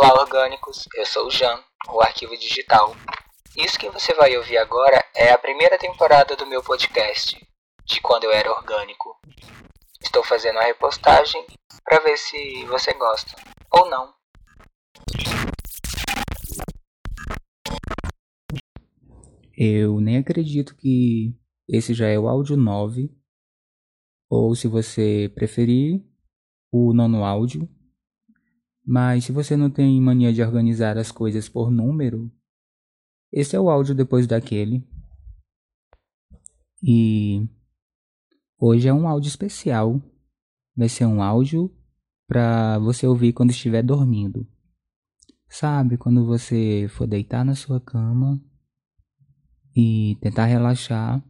Olá, orgânicos! Eu sou o Jan, o Arquivo Digital. Isso que você vai ouvir agora é a primeira temporada do meu podcast, de quando eu era orgânico. Estou fazendo a repostagem para ver se você gosta ou não. Eu nem acredito que esse já é o áudio 9, ou se você preferir, o nono áudio. Mas se você não tem mania de organizar as coisas por número, esse é o áudio depois daquele. E hoje é um áudio especial. Vai ser um áudio para você ouvir quando estiver dormindo. Sabe, quando você for deitar na sua cama e tentar relaxar,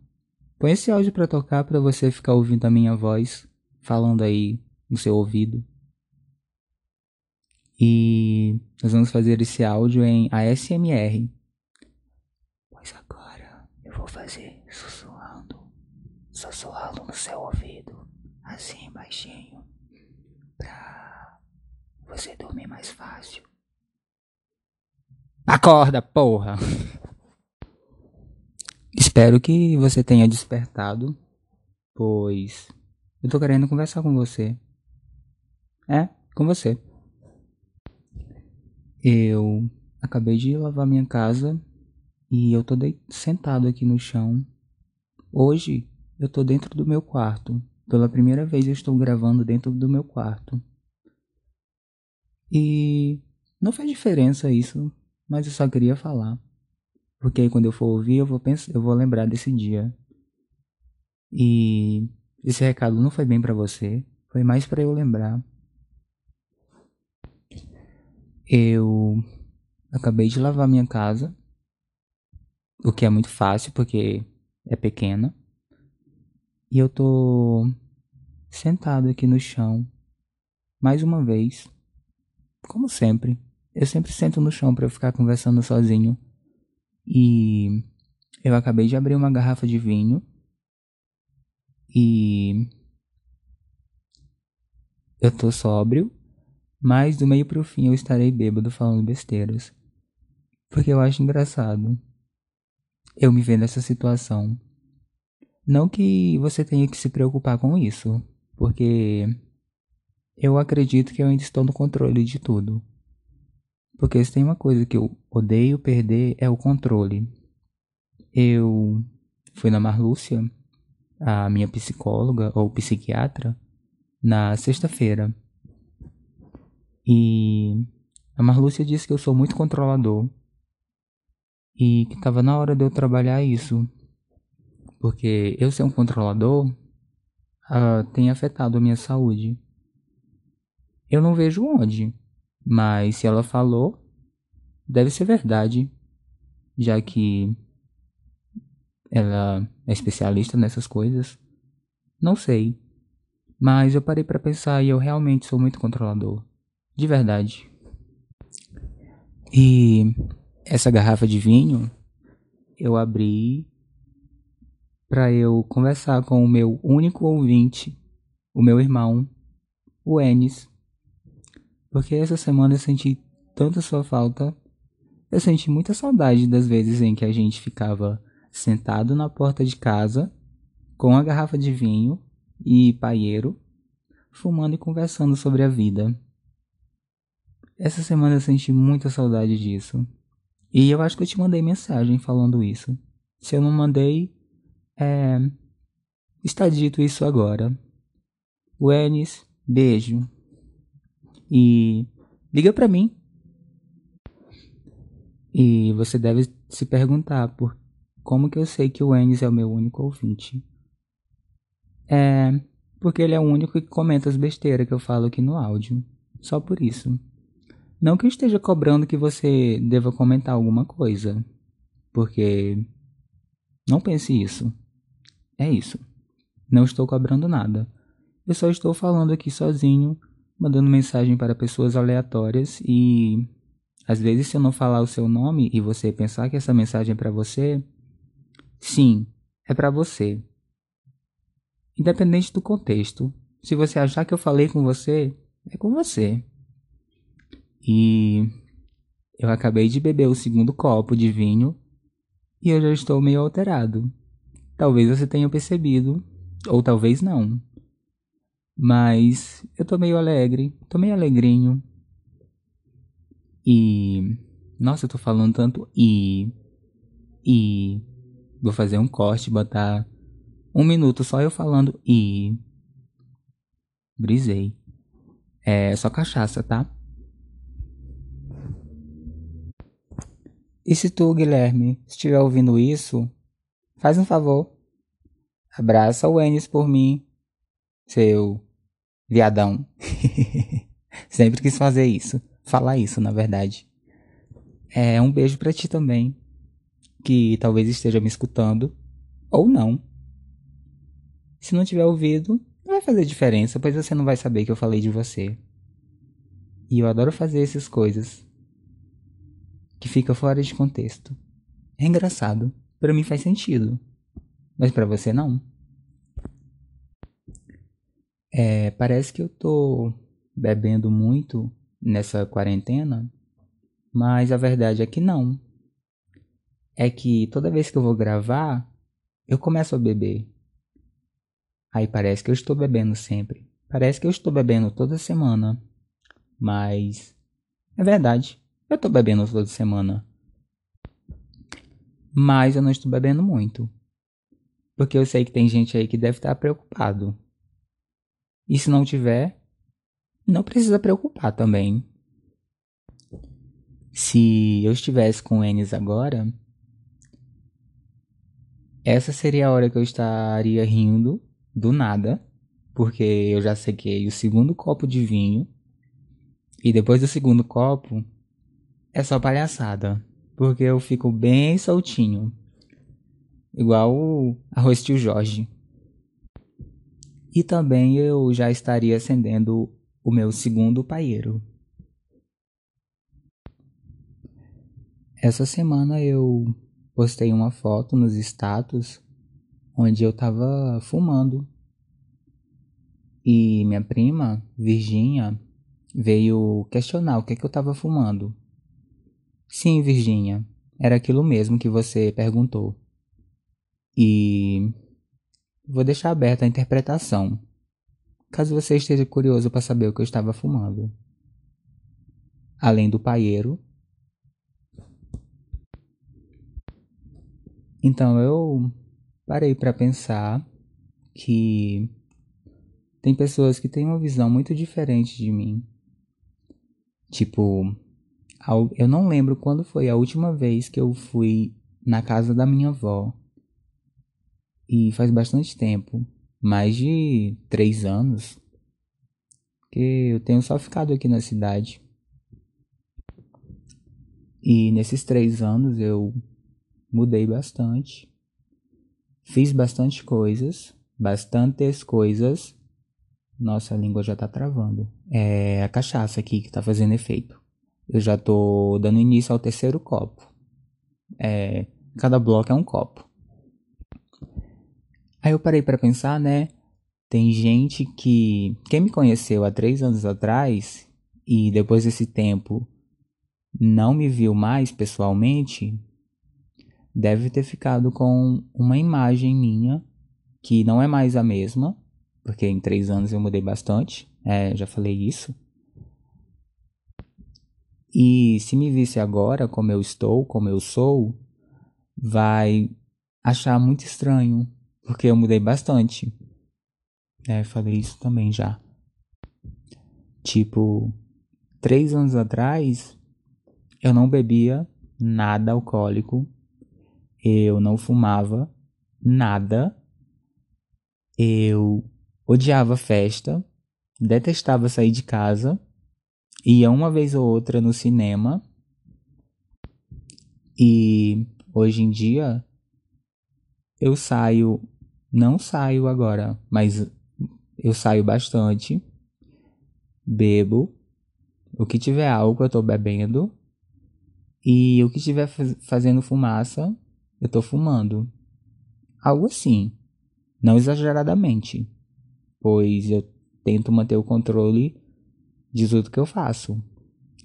põe esse áudio para tocar para você ficar ouvindo a minha voz falando aí no seu ouvido. E nós vamos fazer esse áudio em ASMR. Pois agora eu vou fazer sussurrando, sussurrando no seu ouvido, assim baixinho, pra você dormir mais fácil. Acorda, porra! Espero que você tenha despertado, pois eu tô querendo conversar com você. É, com você. Eu acabei de lavar minha casa e eu tô sentado aqui no chão. Hoje eu tô dentro do meu quarto. Pela primeira vez eu estou gravando dentro do meu quarto. E não faz diferença isso, mas eu só queria falar. Porque aí quando eu for ouvir, eu vou pensar, eu vou lembrar desse dia. E esse recado não foi bem para você, foi mais para eu lembrar. Eu acabei de lavar minha casa, o que é muito fácil porque é pequena. E eu tô sentado aqui no chão, mais uma vez, como sempre. Eu sempre sento no chão para eu ficar conversando sozinho e eu acabei de abrir uma garrafa de vinho. E eu tô sóbrio, mas do meio pro fim eu estarei bêbado falando besteiras. Porque eu acho engraçado eu me ver nessa situação. Não que você tenha que se preocupar com isso, porque eu acredito que eu ainda estou no controle de tudo. Porque se tem uma coisa que eu odeio perder é o controle. Eu fui na Marlúcia, a minha psicóloga ou psiquiatra, na sexta-feira. E a Marlúcia disse que eu sou muito controlador. E que estava na hora de eu trabalhar isso. Porque eu ser um controlador uh, tem afetado a minha saúde. Eu não vejo onde. Mas se ela falou, deve ser verdade, já que ela é especialista nessas coisas. Não sei. Mas eu parei para pensar e eu realmente sou muito controlador. De verdade. E essa garrafa de vinho eu abri para eu conversar com o meu único ouvinte, o meu irmão, o Enes. Porque essa semana eu senti tanta sua falta. Eu senti muita saudade das vezes em que a gente ficava sentado na porta de casa, com a garrafa de vinho e paieiro, fumando e conversando sobre a vida. Essa semana eu senti muita saudade disso. E eu acho que eu te mandei mensagem falando isso. Se eu não mandei, é. Está dito isso agora. Wenis, beijo e liga para mim. E você deve se perguntar por como que eu sei que o Enes é o meu único ouvinte. É porque ele é o único que comenta as besteiras que eu falo aqui no áudio. Só por isso. Não que eu esteja cobrando que você deva comentar alguma coisa. Porque não pense isso. É isso. Não estou cobrando nada. Eu só estou falando aqui sozinho mandando mensagem para pessoas aleatórias e às vezes se eu não falar o seu nome e você pensar que essa mensagem é para você, sim, é para você. Independente do contexto. Se você achar que eu falei com você, é com você. E eu acabei de beber o segundo copo de vinho e eu já estou meio alterado. Talvez você tenha percebido, ou talvez não. Mas eu tô meio alegre, tô meio alegrinho. E. Nossa, eu tô falando tanto e. E. Vou fazer um corte, botar um minuto só eu falando e. Brisei. É só cachaça, tá? E se tu, Guilherme, estiver ouvindo isso, faz um favor. Abraça o Enes por mim, seu viadão. Sempre quis fazer isso. Falar isso, na verdade. É um beijo para ti também, que talvez esteja me escutando ou não. Se não tiver ouvido, não vai fazer diferença, pois você não vai saber que eu falei de você. E eu adoro fazer essas coisas que fica fora de contexto. É engraçado. Para mim faz sentido. Mas para você não. É, parece que eu tô bebendo muito nessa quarentena, mas a verdade é que não. É que toda vez que eu vou gravar, eu começo a beber. Aí parece que eu estou bebendo sempre. Parece que eu estou bebendo toda semana. Mas é verdade. Eu tô bebendo toda semana. Mas eu não estou bebendo muito. Porque eu sei que tem gente aí que deve estar preocupado. E se não tiver, não precisa preocupar também. Se eu estivesse com o Enes agora, essa seria a hora que eu estaria rindo do nada, porque eu já sequei o segundo copo de vinho. E depois do segundo copo, é só palhaçada. Porque eu fico bem soltinho. Igual o arroz tio Jorge. E também eu já estaria acendendo o meu segundo paieiro. Essa semana eu postei uma foto nos status onde eu tava fumando. E minha prima, Virginia, veio questionar o que, é que eu tava fumando. Sim, Virginia, era aquilo mesmo que você perguntou. E vou deixar aberta a interpretação, caso você esteja curioso para saber o que eu estava fumando. Além do paieiro. Então eu parei para pensar que tem pessoas que têm uma visão muito diferente de mim. Tipo, eu não lembro quando foi a última vez que eu fui na casa da minha avó. E faz bastante tempo mais de três anos que eu tenho só ficado aqui na cidade. E nesses três anos eu mudei bastante. Fiz bastante coisas, bastantes coisas. Nossa, a língua já tá travando. É a cachaça aqui que tá fazendo efeito. Eu já tô dando início ao terceiro copo. É, cada bloco é um copo. Aí eu parei para pensar, né? Tem gente que. Quem me conheceu há três anos atrás e depois desse tempo não me viu mais pessoalmente, deve ter ficado com uma imagem minha que não é mais a mesma, porque em três anos eu mudei bastante, é, já falei isso. E se me visse agora como eu estou, como eu sou, vai achar muito estranho, porque eu mudei bastante. É, falei isso também já. Tipo, três anos atrás, eu não bebia nada alcoólico, eu não fumava nada, eu odiava festa, detestava sair de casa ia uma vez ou outra no cinema. E hoje em dia eu saio, não saio agora, mas eu saio bastante, bebo, o que tiver álcool eu tô bebendo e o que tiver fazendo fumaça eu tô fumando. Algo assim, não exageradamente, pois eu tento manter o controle de tudo que eu faço.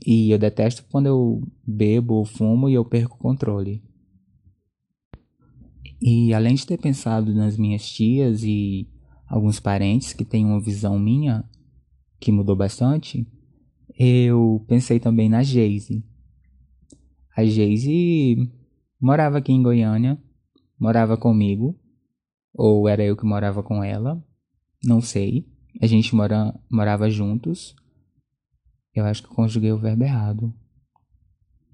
E eu detesto quando eu bebo ou fumo e eu perco o controle. E além de ter pensado nas minhas tias e alguns parentes que têm uma visão minha que mudou bastante, eu pensei também na Geise. A Geise morava aqui em Goiânia, morava comigo, ou era eu que morava com ela, não sei. A gente mora, morava juntos. Eu acho que eu conjuguei o verbo errado.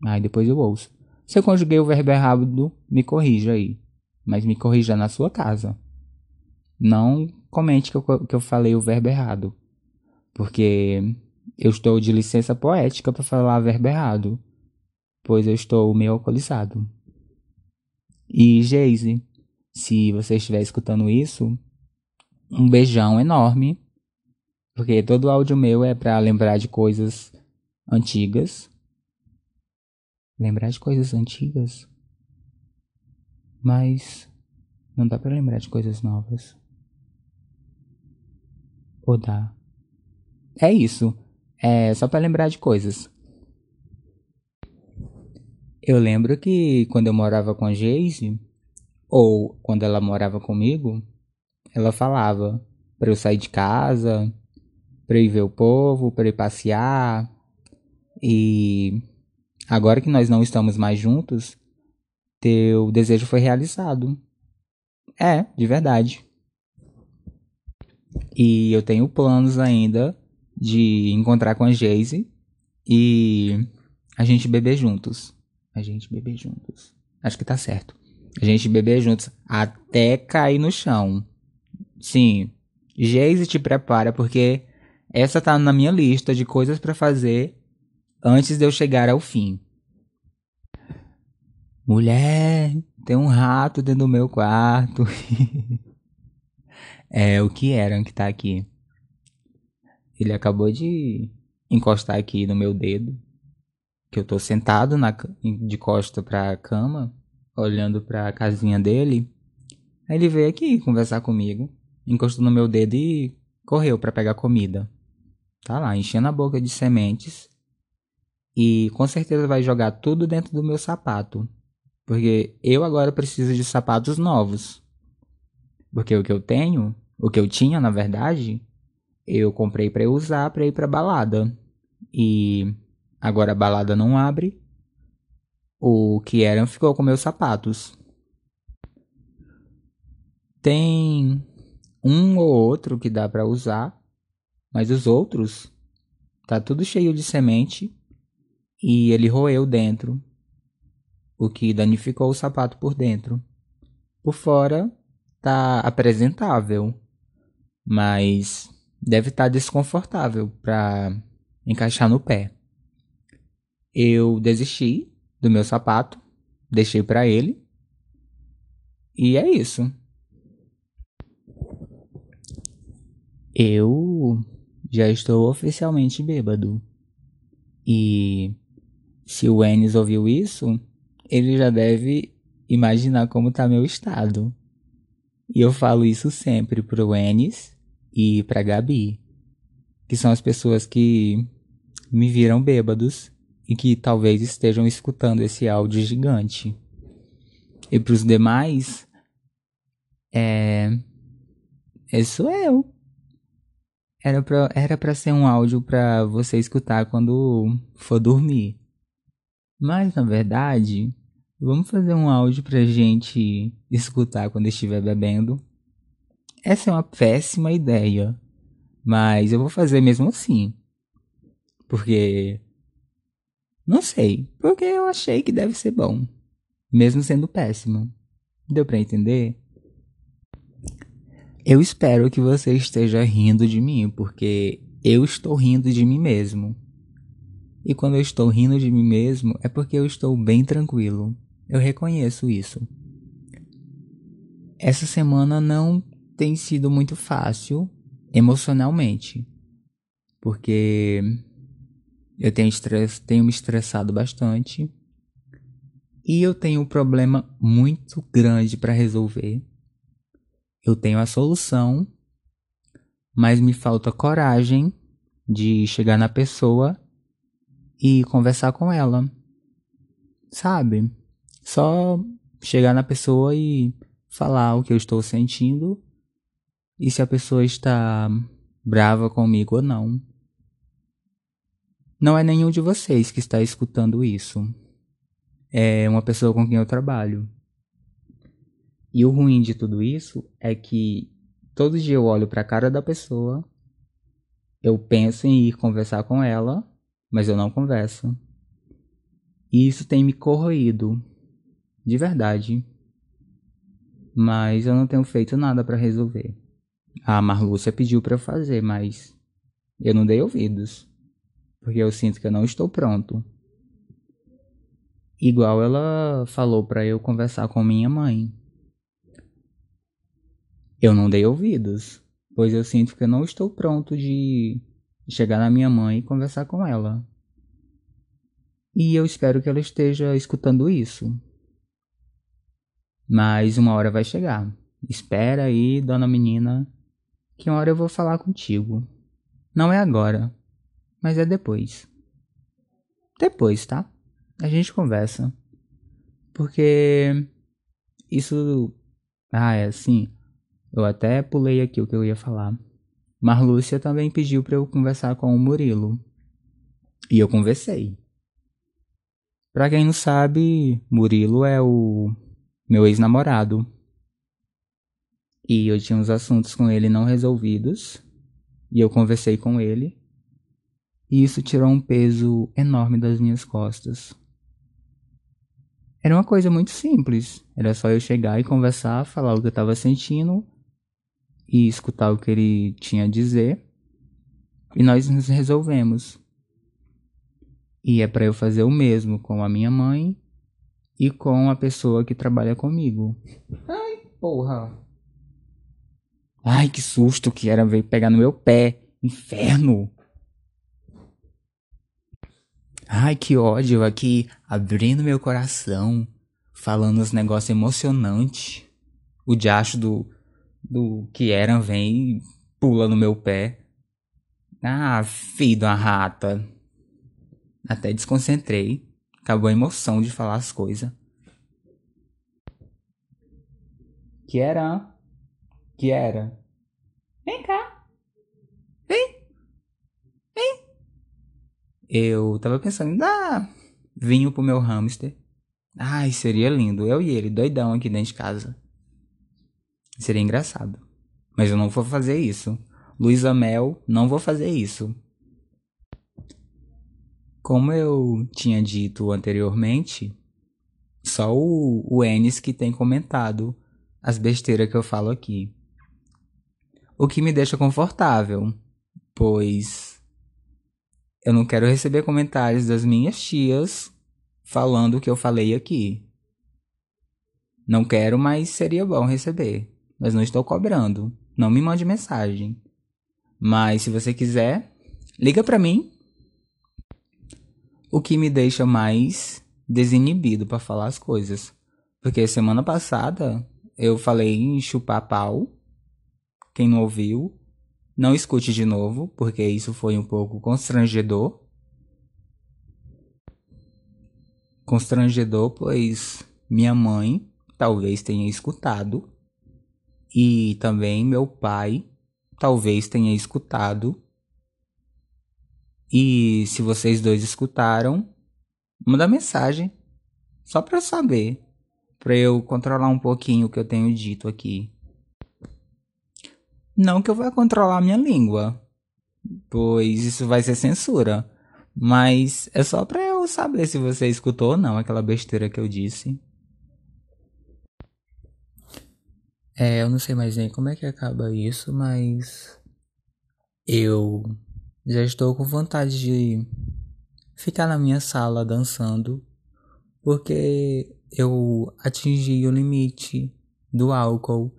Aí depois eu ouço. Se eu conjuguei o verbo errado, me corrija aí. Mas me corrija na sua casa. Não comente que eu, que eu falei o verbo errado. Porque eu estou de licença poética para falar verbo errado. Pois eu estou meio alcoolizado. E Geise, se você estiver escutando isso, um beijão enorme porque todo áudio meu é para lembrar de coisas antigas. Lembrar de coisas antigas? Mas não dá para lembrar de coisas novas. Ou dá? É isso. É só para lembrar de coisas. Eu lembro que quando eu morava com a Geise, ou quando ela morava comigo, ela falava para eu sair de casa, para ir ver o povo, para ir passear. E agora que nós não estamos mais juntos, teu desejo foi realizado. É, de verdade. E eu tenho planos ainda de encontrar com a Geise e a gente beber juntos. A gente beber juntos. Acho que tá certo. A gente beber juntos até cair no chão. Sim, Geise te prepara porque essa tá na minha lista de coisas para fazer antes de eu chegar ao fim. Mulher, tem um rato dentro do meu quarto. é o que era que tá aqui. Ele acabou de encostar aqui no meu dedo, que eu tô sentado na, de costa pra cama, olhando pra casinha dele. Aí ele veio aqui conversar comigo, encostou no meu dedo e correu para pegar comida. Tá lá, enchendo a boca de sementes. E com certeza vai jogar tudo dentro do meu sapato. Porque eu agora preciso de sapatos novos. Porque o que eu tenho, o que eu tinha na verdade, eu comprei para usar para ir para balada. E agora a balada não abre. O que era ficou com meus sapatos. Tem um ou outro que dá para usar, mas os outros tá tudo cheio de semente e ele roeu dentro, o que danificou o sapato por dentro. Por fora tá apresentável, mas deve estar tá desconfortável para encaixar no pé. Eu desisti do meu sapato, deixei para ele. E é isso. Eu já estou oficialmente bêbado. E se o Enes ouviu isso, ele já deve imaginar como está meu estado. E eu falo isso sempre pro Enes e pra Gabi, que são as pessoas que me viram bêbados e que talvez estejam escutando esse áudio gigante. E pros demais, é. Esse sou eu. Era pra, era pra ser um áudio pra você escutar quando for dormir. Mas na verdade, vamos fazer um áudio pra gente escutar quando estiver bebendo. Essa é uma péssima ideia, mas eu vou fazer mesmo assim. Porque. Não sei, porque eu achei que deve ser bom, mesmo sendo péssimo. Deu pra entender? Eu espero que você esteja rindo de mim, porque eu estou rindo de mim mesmo. E quando eu estou rindo de mim mesmo, é porque eu estou bem tranquilo. Eu reconheço isso. Essa semana não tem sido muito fácil emocionalmente, porque eu tenho, estress, tenho me estressado bastante e eu tenho um problema muito grande para resolver eu tenho a solução, mas me falta coragem de chegar na pessoa e conversar com ela. Sabe? Só chegar na pessoa e falar o que eu estou sentindo e se a pessoa está brava comigo ou não. Não é nenhum de vocês que está escutando isso. É uma pessoa com quem eu trabalho. E o ruim de tudo isso é que todo dia eu olho para a cara da pessoa, eu penso em ir conversar com ela, mas eu não converso. E isso tem me corroído, de verdade. Mas eu não tenho feito nada para resolver. A Marlúcia pediu para eu fazer, mas eu não dei ouvidos, porque eu sinto que eu não estou pronto. Igual ela falou para eu conversar com minha mãe. Eu não dei ouvidos, pois eu sinto que eu não estou pronto de chegar na minha mãe e conversar com ela. E eu espero que ela esteja escutando isso. Mas uma hora vai chegar. Espera aí, dona menina, que uma hora eu vou falar contigo. Não é agora, mas é depois. Depois, tá? A gente conversa. Porque isso. Ah, é assim. Eu até pulei aqui o que eu ia falar. Marlúcia também pediu para eu conversar com o Murilo. E eu conversei. Pra quem não sabe, Murilo é o meu ex-namorado. E eu tinha uns assuntos com ele não resolvidos. E eu conversei com ele. E isso tirou um peso enorme das minhas costas. Era uma coisa muito simples. Era só eu chegar e conversar, falar o que eu estava sentindo e escutar o que ele tinha a dizer. E nós nos resolvemos. E é para eu fazer o mesmo com a minha mãe e com a pessoa que trabalha comigo. Ai, porra. Ai, que susto que era veio pegar no meu pé. Inferno. Ai, que ódio aqui, abrindo meu coração, falando uns negócios emocionantes. O diacho do do que eram vem e pula no meu pé. Ah, filho da rata. Até desconcentrei. Acabou a emoção de falar as coisas. Que era? Que era? Vem cá. Vem. Vem. Eu tava pensando em dar vinho pro meu hamster. Ai, seria lindo. Eu e ele, doidão aqui dentro de casa. Seria engraçado. Mas eu não vou fazer isso. Luísa Mel, não vou fazer isso. Como eu tinha dito anteriormente, só o, o Enes que tem comentado as besteiras que eu falo aqui. O que me deixa confortável, pois eu não quero receber comentários das minhas tias falando o que eu falei aqui. Não quero, mas seria bom receber mas não estou cobrando. Não me mande mensagem. Mas se você quiser, liga para mim. O que me deixa mais desinibido para falar as coisas. Porque semana passada eu falei em chupar pau. Quem não ouviu, não escute de novo, porque isso foi um pouco constrangedor. Constrangedor, pois minha mãe talvez tenha escutado e também meu pai talvez tenha escutado. E se vocês dois escutaram, manda mensagem só para saber, para eu controlar um pouquinho o que eu tenho dito aqui. Não que eu vá controlar minha língua, pois isso vai ser censura, mas é só para eu saber se você escutou ou não aquela besteira que eu disse. É, eu não sei mais nem como é que acaba isso, mas eu já estou com vontade de ficar na minha sala dançando, porque eu atingi o limite do álcool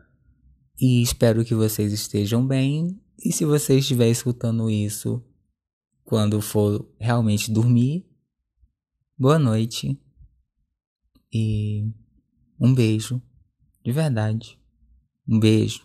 e espero que vocês estejam bem. E se você estiver escutando isso quando for realmente dormir, boa noite e um beijo de verdade. Um beijo.